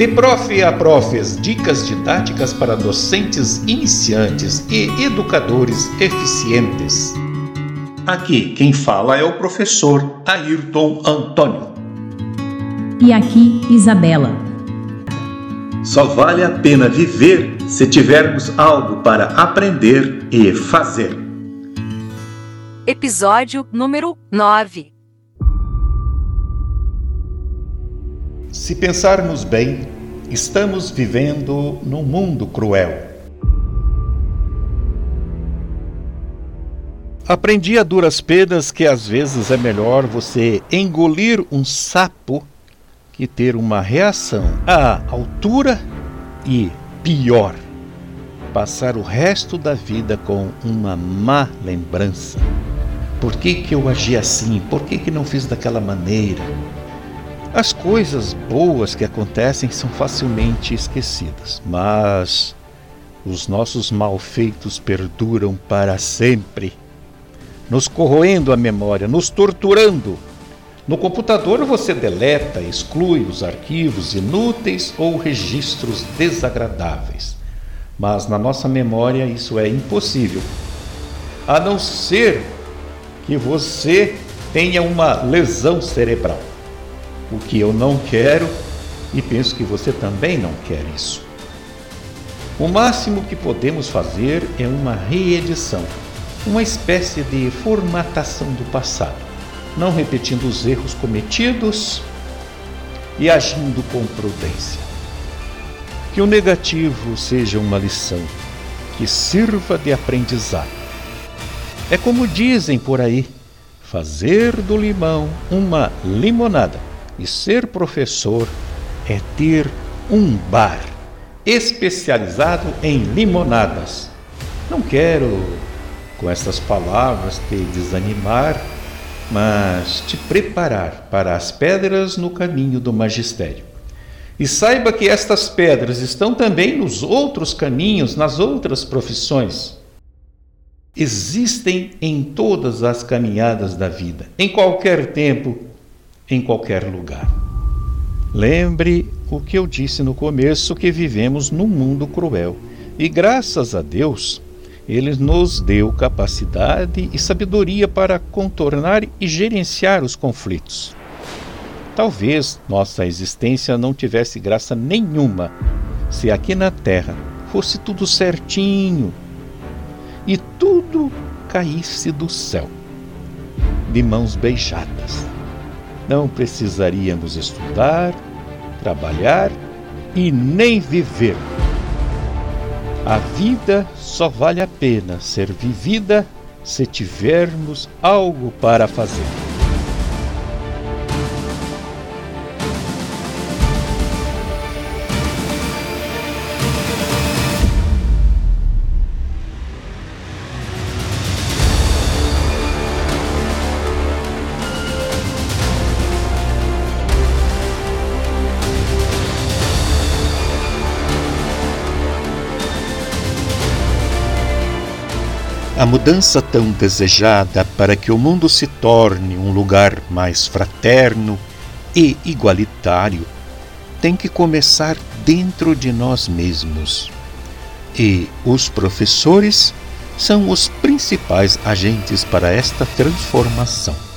De prof a profes, dicas didáticas para docentes iniciantes e educadores eficientes. Aqui quem fala é o professor Ayrton Antônio. E aqui Isabela. Só vale a pena viver se tivermos algo para aprender e fazer. Episódio número 9 Se pensarmos bem, estamos vivendo num mundo cruel. Aprendi a duras penas que às vezes é melhor você engolir um sapo que ter uma reação à altura e, pior, passar o resto da vida com uma má lembrança. Por que, que eu agi assim? Por que, que não fiz daquela maneira? As coisas boas que acontecem são facilmente esquecidas, mas os nossos malfeitos perduram para sempre, nos corroendo a memória, nos torturando. No computador você deleta, exclui os arquivos inúteis ou registros desagradáveis. Mas na nossa memória isso é impossível. A não ser que você tenha uma lesão cerebral o que eu não quero e penso que você também não quer isso. O máximo que podemos fazer é uma reedição, uma espécie de formatação do passado, não repetindo os erros cometidos e agindo com prudência. Que o negativo seja uma lição que sirva de aprendizado. É como dizem por aí: fazer do limão uma limonada. E ser professor é ter um bar especializado em limonadas. Não quero, com essas palavras, te desanimar, mas te preparar para as pedras no caminho do magistério. E saiba que estas pedras estão também nos outros caminhos, nas outras profissões. Existem em todas as caminhadas da vida, em qualquer tempo, em qualquer lugar. Lembre o que eu disse no começo: que vivemos num mundo cruel. E graças a Deus, Ele nos deu capacidade e sabedoria para contornar e gerenciar os conflitos. Talvez nossa existência não tivesse graça nenhuma se aqui na Terra fosse tudo certinho e tudo caísse do céu, de mãos beijadas não precisaríamos estudar, trabalhar e nem viver. A vida só vale a pena ser vivida se tivermos algo para fazer. A mudança tão desejada para que o mundo se torne um lugar mais fraterno e igualitário tem que começar dentro de nós mesmos. E os professores são os principais agentes para esta transformação.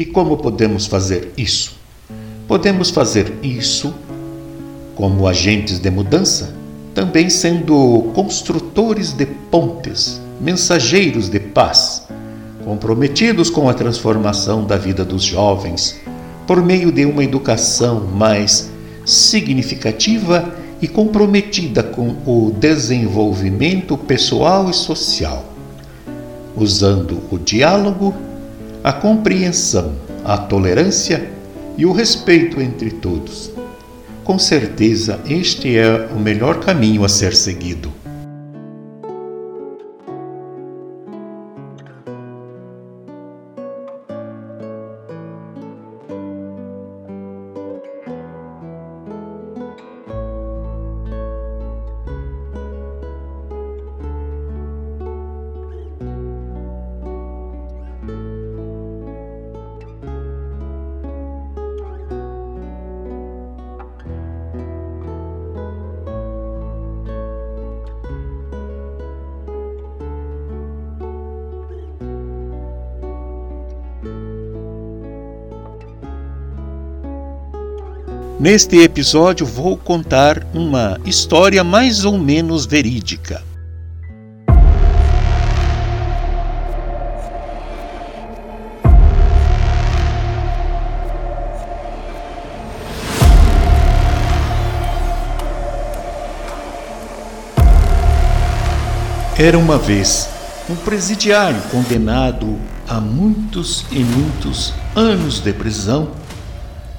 E como podemos fazer isso? Podemos fazer isso como agentes de mudança, também sendo construtores de pontes, mensageiros de paz, comprometidos com a transformação da vida dos jovens por meio de uma educação mais significativa e comprometida com o desenvolvimento pessoal e social, usando o diálogo a compreensão, a tolerância e o respeito entre todos. Com certeza, este é o melhor caminho a ser seguido. Neste episódio vou contar uma história mais ou menos verídica. Era uma vez um presidiário condenado a muitos e muitos anos de prisão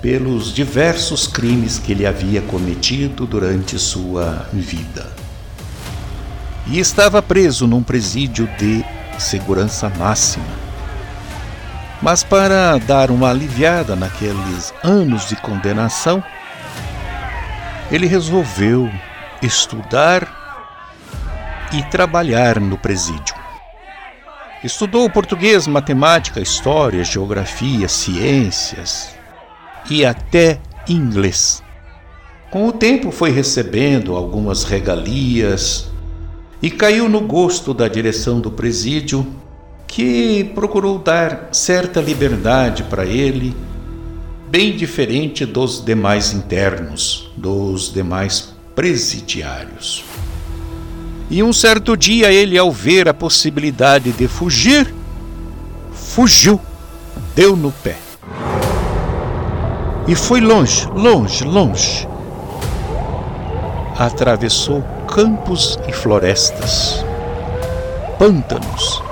pelos diversos crimes que ele havia cometido durante sua vida. E estava preso num presídio de segurança máxima. Mas para dar uma aliviada naqueles anos de condenação, ele resolveu estudar e trabalhar no presídio. Estudou português, matemática, história, geografia, ciências e até inglês. Com o tempo foi recebendo algumas regalias e caiu no gosto da direção do presídio, que procurou dar certa liberdade para ele, bem diferente dos demais internos, dos demais presidiários. E um certo dia ele, ao ver a possibilidade de fugir, fugiu, deu no pé. E foi longe, longe, longe. Atravessou campos e florestas, pântanos,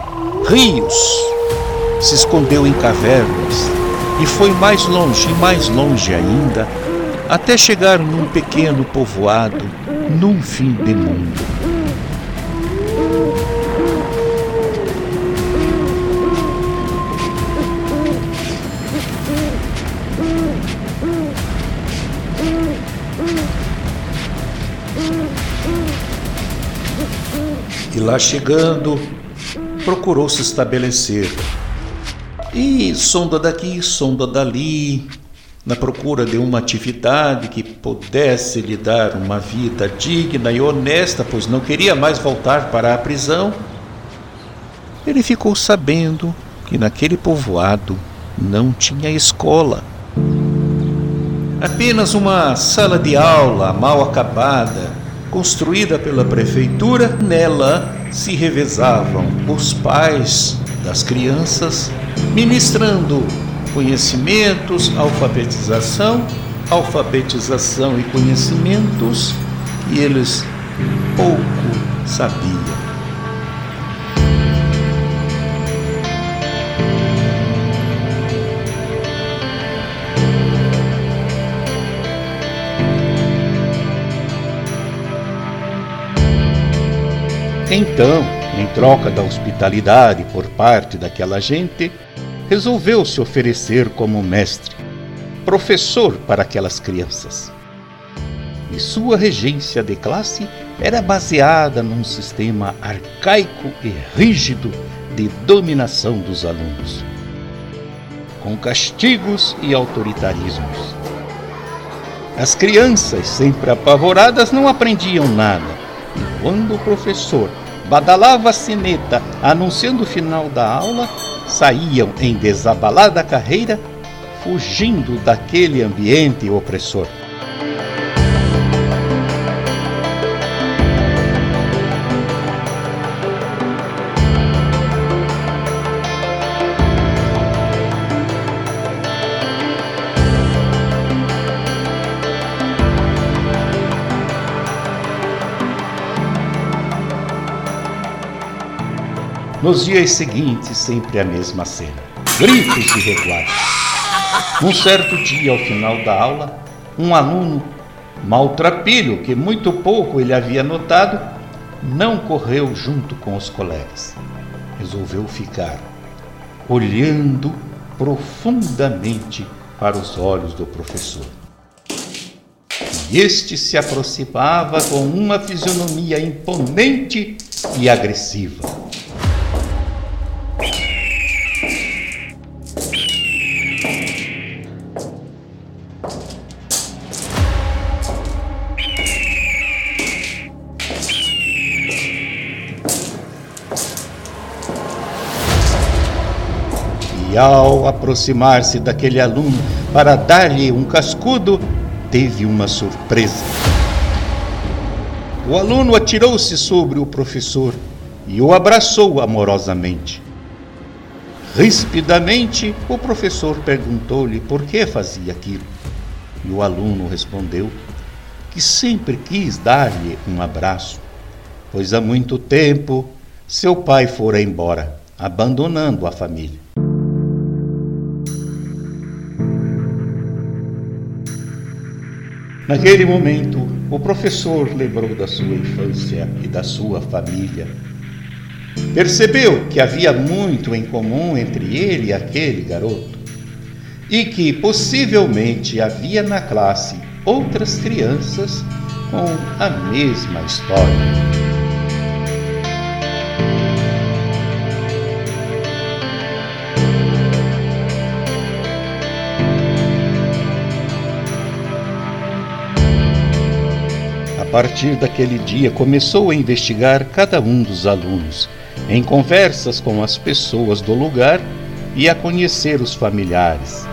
rios, se escondeu em cavernas e foi mais longe e mais longe ainda, até chegar num pequeno povoado, num fim de mundo. E lá chegando, procurou se estabelecer. E sonda daqui, sonda dali, na procura de uma atividade que pudesse lhe dar uma vida digna e honesta, pois não queria mais voltar para a prisão. Ele ficou sabendo que naquele povoado não tinha escola. Apenas uma sala de aula mal acabada, construída pela prefeitura, nela se revezavam os pais das crianças, ministrando conhecimentos, alfabetização, alfabetização e conhecimentos que eles pouco sabiam. Então, em troca da hospitalidade por parte daquela gente, resolveu se oferecer como mestre, professor para aquelas crianças. E sua regência de classe era baseada num sistema arcaico e rígido de dominação dos alunos, com castigos e autoritarismos. As crianças, sempre apavoradas, não aprendiam nada e quando o professor badalava a sineta anunciando o final da aula, saíam em desabalada carreira, fugindo daquele ambiente opressor. Nos dias seguintes, sempre a mesma cena: gritos e reguados. Um certo dia, ao final da aula, um aluno maltrapilho, que muito pouco ele havia notado, não correu junto com os colegas. Resolveu ficar olhando profundamente para os olhos do professor. E este se aproximava com uma fisionomia imponente e agressiva. Ao aproximar-se daquele aluno para dar-lhe um cascudo, teve uma surpresa. O aluno atirou-se sobre o professor e o abraçou amorosamente. Rispidamente, o professor perguntou-lhe por que fazia aquilo. E o aluno respondeu que sempre quis dar-lhe um abraço, pois há muito tempo seu pai fora embora, abandonando a família. Naquele momento, o professor lembrou da sua infância e da sua família. Percebeu que havia muito em comum entre ele e aquele garoto e que possivelmente havia na classe outras crianças com a mesma história. Partir daquele dia, começou a investigar cada um dos alunos, em conversas com as pessoas do lugar e a conhecer os familiares.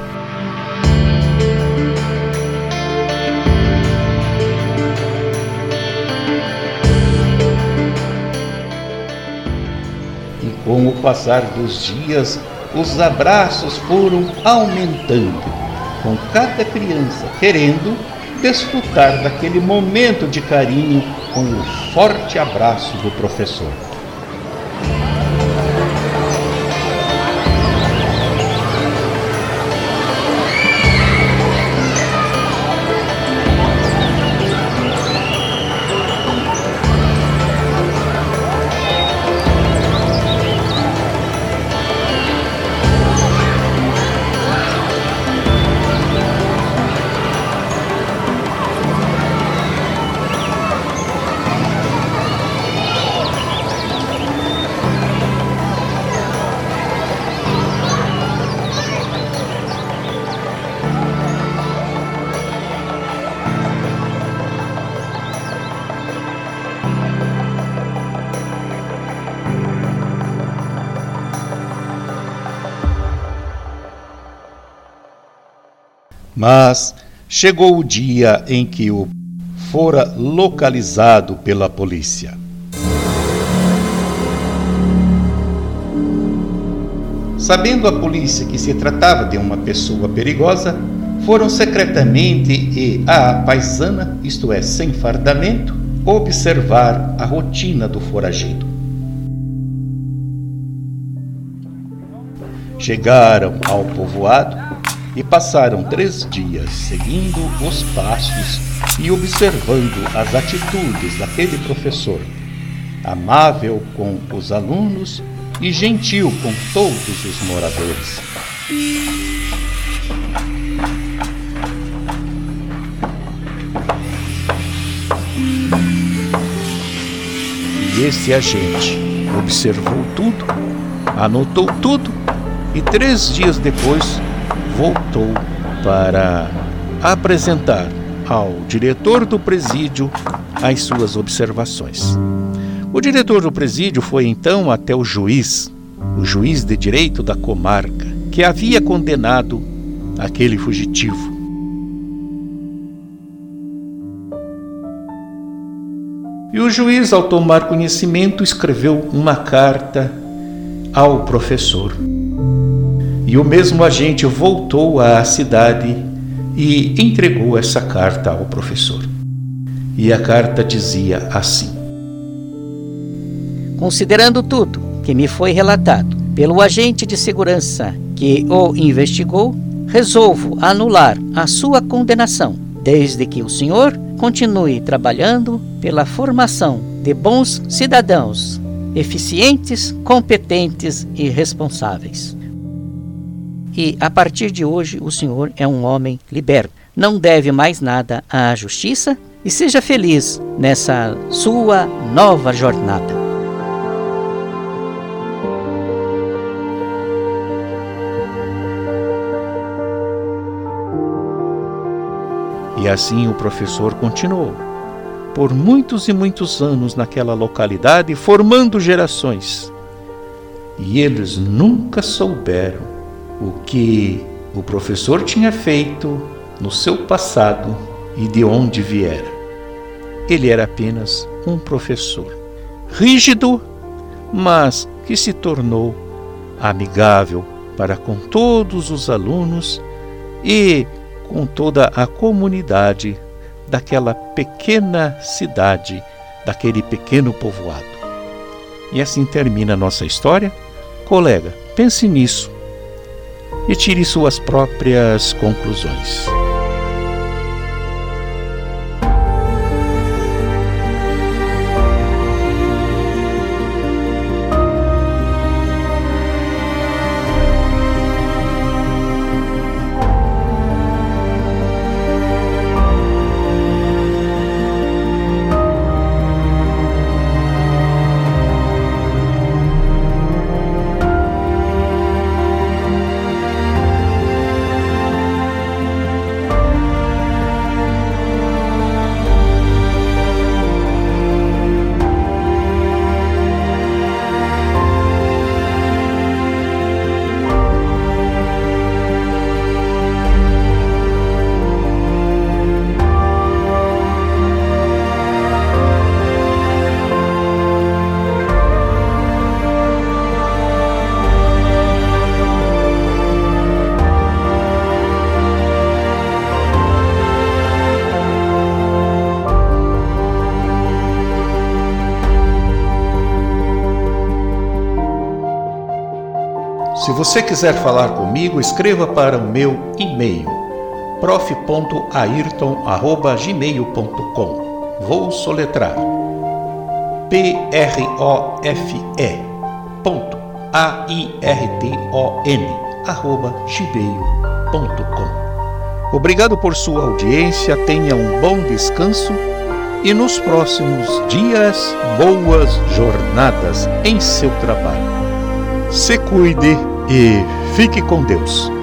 E com o passar dos dias, os abraços foram aumentando, com cada criança querendo desfrutar daquele momento de carinho com o forte abraço do professor. Mas chegou o dia em que o fora localizado pela polícia. Sabendo a polícia que se tratava de uma pessoa perigosa, foram secretamente e à paisana, isto é, sem fardamento, observar a rotina do foragido. Chegaram ao povoado e passaram três dias seguindo os passos e observando as atitudes daquele professor, amável com os alunos e gentil com todos os moradores. E esse agente observou tudo, anotou tudo e três dias depois voltou para apresentar ao diretor do presídio as suas observações. O diretor do presídio foi então até o juiz, o juiz de direito da comarca, que havia condenado aquele fugitivo. E o juiz, ao tomar conhecimento, escreveu uma carta ao professor. E o mesmo agente voltou à cidade e entregou essa carta ao professor. E a carta dizia assim: Considerando tudo que me foi relatado pelo agente de segurança que o investigou, resolvo anular a sua condenação, desde que o senhor continue trabalhando pela formação de bons cidadãos, eficientes, competentes e responsáveis e a partir de hoje o senhor é um homem liberto. Não deve mais nada à justiça e seja feliz nessa sua nova jornada. E assim o professor continuou, por muitos e muitos anos naquela localidade, formando gerações. E eles nunca souberam o que o professor tinha feito no seu passado e de onde viera. Ele era apenas um professor, rígido, mas que se tornou amigável para com todos os alunos e com toda a comunidade daquela pequena cidade, daquele pequeno povoado. E assim termina a nossa história. Colega, pense nisso e tire suas próprias conclusões. Se você quiser falar comigo, escreva para o meu e-mail prof.ayrton@gmail.com. Vou soletrar. P R O F E ponto A I R T O N arroba gmail.com. Obrigado por sua audiência, tenha um bom descanso e nos próximos dias boas jornadas em seu trabalho. Se cuide e fique com Deus.